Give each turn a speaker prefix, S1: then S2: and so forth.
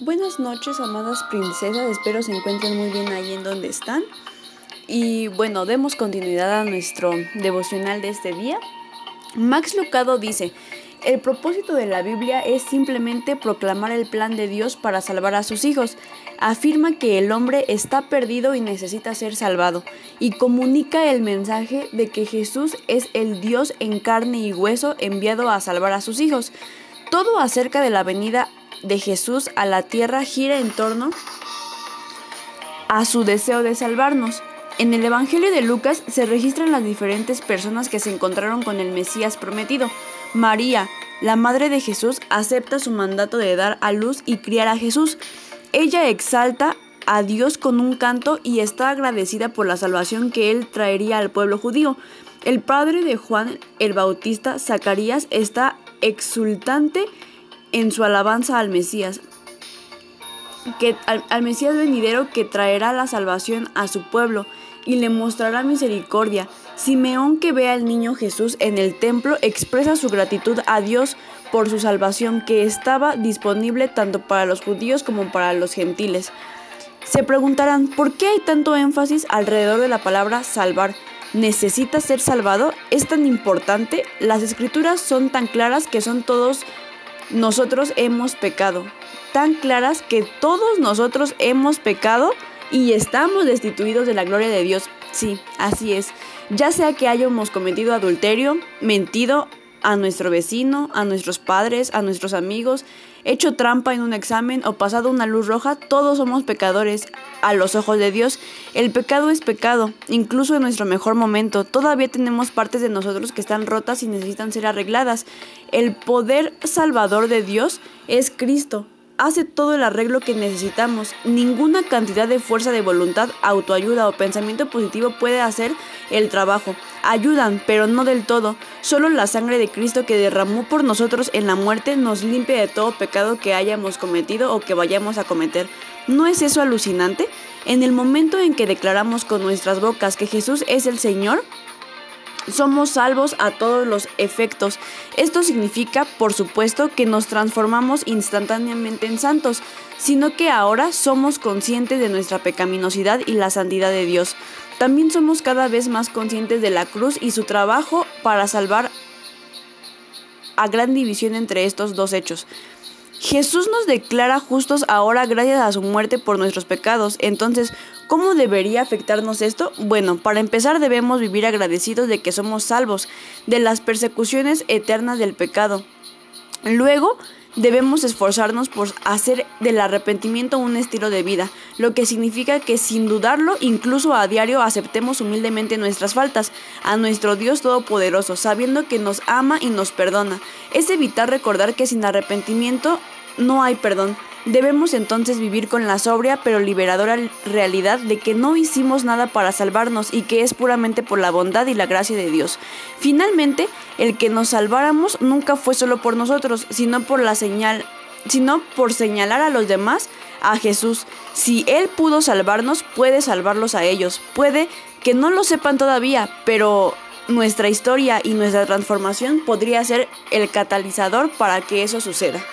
S1: Buenas noches, amadas princesas. Espero se encuentren muy bien ahí en donde están. Y bueno, demos continuidad a nuestro devocional de este día. Max Lucado dice, el propósito de la Biblia es simplemente proclamar el plan de Dios para salvar a sus hijos. Afirma que el hombre está perdido y necesita ser salvado, y comunica el mensaje de que Jesús es el Dios en carne y hueso enviado a salvar a sus hijos. Todo acerca de la venida de Jesús a la tierra gira en torno a su deseo de salvarnos. En el Evangelio de Lucas se registran las diferentes personas que se encontraron con el Mesías prometido. María, la madre de Jesús, acepta su mandato de dar a luz y criar a Jesús. Ella exalta a Dios con un canto y está agradecida por la salvación que él traería al pueblo judío. El padre de Juan el Bautista, Zacarías, está exultante en su alabanza al Mesías, que, al, Mesías venidero que traerá la salvación a su pueblo y le mostrará misericordia. Simeón que ve al niño Jesús en el templo expresa su gratitud a Dios por su salvación que estaba disponible tanto para los judíos como para los gentiles. Se preguntarán, ¿por qué hay tanto énfasis alrededor de la palabra salvar? ¿Necesita ser salvado? ¿Es tan importante? Las escrituras son tan claras que son todos nosotros hemos pecado, tan claras que todos nosotros hemos pecado y estamos destituidos de la gloria de Dios. Sí, así es. Ya sea que hayamos cometido adulterio, mentido a nuestro vecino, a nuestros padres, a nuestros amigos, hecho trampa en un examen o pasado una luz roja, todos somos pecadores a los ojos de Dios. El pecado es pecado, incluso en nuestro mejor momento. Todavía tenemos partes de nosotros que están rotas y necesitan ser arregladas. El poder salvador de Dios es Cristo, hace todo el arreglo que necesitamos. Ninguna cantidad de fuerza de voluntad, autoayuda o pensamiento positivo puede hacer el trabajo. Ayudan, pero no del todo. Solo la sangre de Cristo que derramó por nosotros en la muerte nos limpia de todo pecado que hayamos cometido o que vayamos a cometer. ¿No es eso alucinante? En el momento en que declaramos con nuestras bocas que Jesús es el Señor, somos salvos a todos los efectos. Esto significa, por supuesto, que nos transformamos instantáneamente en santos, sino que ahora somos conscientes de nuestra pecaminosidad y la santidad de Dios. También somos cada vez más conscientes de la cruz y su trabajo para salvar a gran división entre estos dos hechos. Jesús nos declara justos ahora gracias a su muerte por nuestros pecados. Entonces, ¿cómo debería afectarnos esto? Bueno, para empezar debemos vivir agradecidos de que somos salvos de las persecuciones eternas del pecado. Luego, debemos esforzarnos por hacer del arrepentimiento un estilo de vida, lo que significa que sin dudarlo, incluso a diario, aceptemos humildemente nuestras faltas a nuestro Dios Todopoderoso, sabiendo que nos ama y nos perdona. Es evitar recordar que sin arrepentimiento no hay perdón. Debemos entonces vivir con la sobria pero liberadora realidad de que no hicimos nada para salvarnos y que es puramente por la bondad y la gracia de Dios. Finalmente, el que nos salváramos nunca fue solo por nosotros, sino por la señal, sino por señalar a los demás a Jesús. Si Él pudo salvarnos, puede salvarlos a ellos. Puede que no lo sepan todavía, pero nuestra historia y nuestra transformación podría ser el catalizador para que eso suceda.